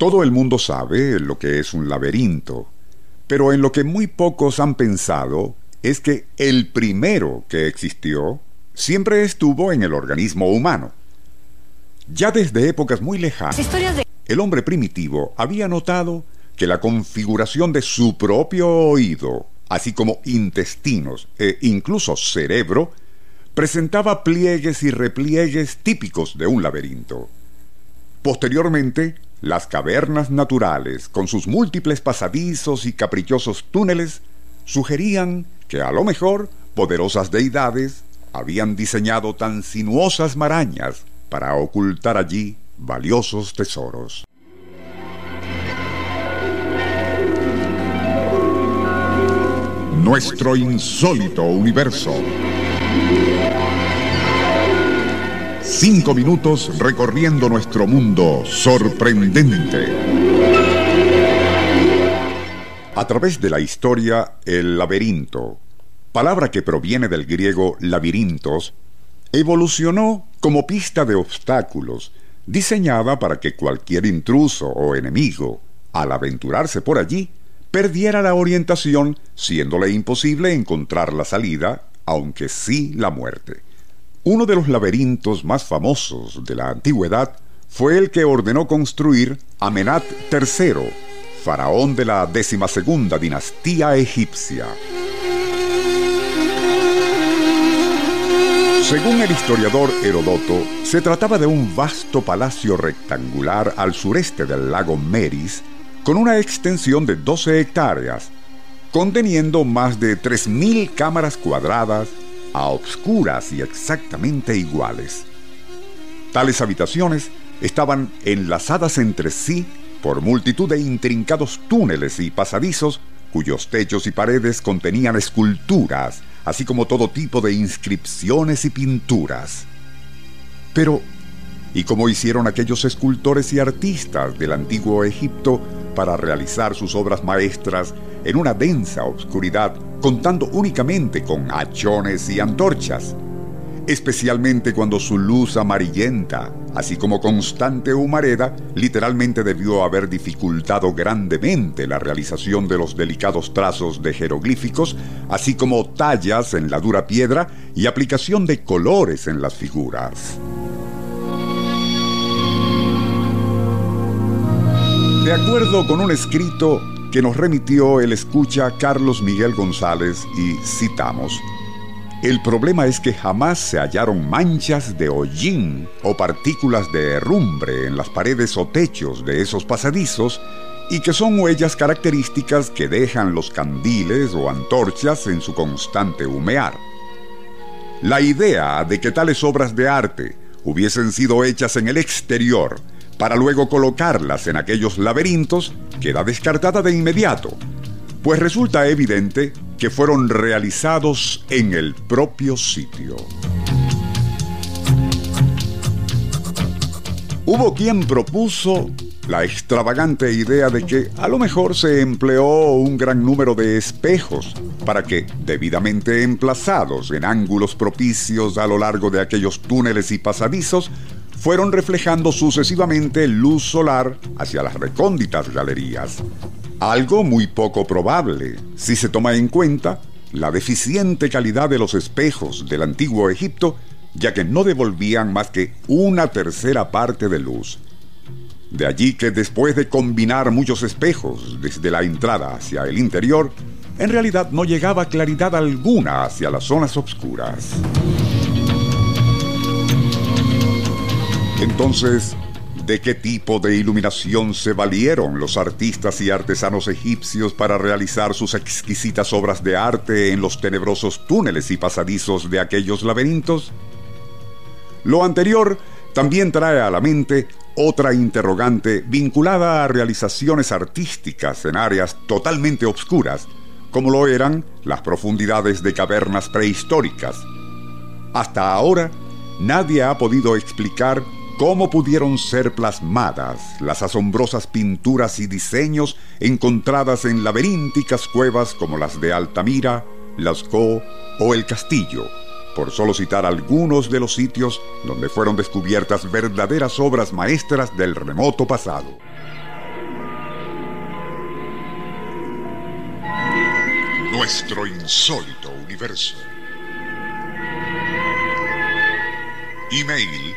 Todo el mundo sabe lo que es un laberinto, pero en lo que muy pocos han pensado es que el primero que existió siempre estuvo en el organismo humano. Ya desde épocas muy lejanas, el hombre primitivo había notado que la configuración de su propio oído, así como intestinos e incluso cerebro, presentaba pliegues y repliegues típicos de un laberinto. Posteriormente, las cavernas naturales, con sus múltiples pasadizos y caprichosos túneles, sugerían que a lo mejor poderosas deidades habían diseñado tan sinuosas marañas para ocultar allí valiosos tesoros. Nuestro insólito universo. Cinco minutos recorriendo nuestro mundo sorprendente. A través de la historia, el laberinto, palabra que proviene del griego labirintos, evolucionó como pista de obstáculos, diseñada para que cualquier intruso o enemigo, al aventurarse por allí, perdiera la orientación, siéndole imposible encontrar la salida, aunque sí la muerte. Uno de los laberintos más famosos de la antigüedad fue el que ordenó construir Amenat III, faraón de la decimasegunda dinastía egipcia. Según el historiador Herodoto, se trataba de un vasto palacio rectangular al sureste del lago Meris, con una extensión de 12 hectáreas, conteniendo más de 3.000 cámaras cuadradas, a obscuras y exactamente iguales. Tales habitaciones estaban enlazadas entre sí por multitud de intrincados túneles y pasadizos cuyos techos y paredes contenían esculturas, así como todo tipo de inscripciones y pinturas. Pero, ¿y cómo hicieron aquellos escultores y artistas del antiguo Egipto para realizar sus obras maestras en una densa obscuridad, contando únicamente con hachones y antorchas? especialmente cuando su luz amarillenta, así como constante humareda, literalmente debió haber dificultado grandemente la realización de los delicados trazos de jeroglíficos, así como tallas en la dura piedra y aplicación de colores en las figuras. De acuerdo con un escrito que nos remitió el escucha Carlos Miguel González y citamos, el problema es que jamás se hallaron manchas de hollín o partículas de herrumbre en las paredes o techos de esos pasadizos y que son huellas características que dejan los candiles o antorchas en su constante humear. La idea de que tales obras de arte hubiesen sido hechas en el exterior para luego colocarlas en aquellos laberintos queda descartada de inmediato, pues resulta evidente que fueron realizados en el propio sitio. Hubo quien propuso la extravagante idea de que a lo mejor se empleó un gran número de espejos para que, debidamente emplazados en ángulos propicios a lo largo de aquellos túneles y pasadizos, fueron reflejando sucesivamente luz solar hacia las recónditas galerías, algo muy poco probable si se toma en cuenta la deficiente calidad de los espejos del antiguo Egipto, ya que no devolvían más que una tercera parte de luz. De allí que después de combinar muchos espejos desde la entrada hacia el interior, en realidad no llegaba claridad alguna hacia las zonas oscuras. Entonces, ¿De qué tipo de iluminación se valieron los artistas y artesanos egipcios para realizar sus exquisitas obras de arte en los tenebrosos túneles y pasadizos de aquellos laberintos? Lo anterior también trae a la mente otra interrogante vinculada a realizaciones artísticas en áreas totalmente obscuras, como lo eran las profundidades de cavernas prehistóricas. Hasta ahora, nadie ha podido explicar ¿Cómo pudieron ser plasmadas las asombrosas pinturas y diseños encontradas en laberínticas cuevas como las de Altamira, Lascaux o El Castillo? Por solo citar algunos de los sitios donde fueron descubiertas verdaderas obras maestras del remoto pasado. Nuestro insólito universo. Email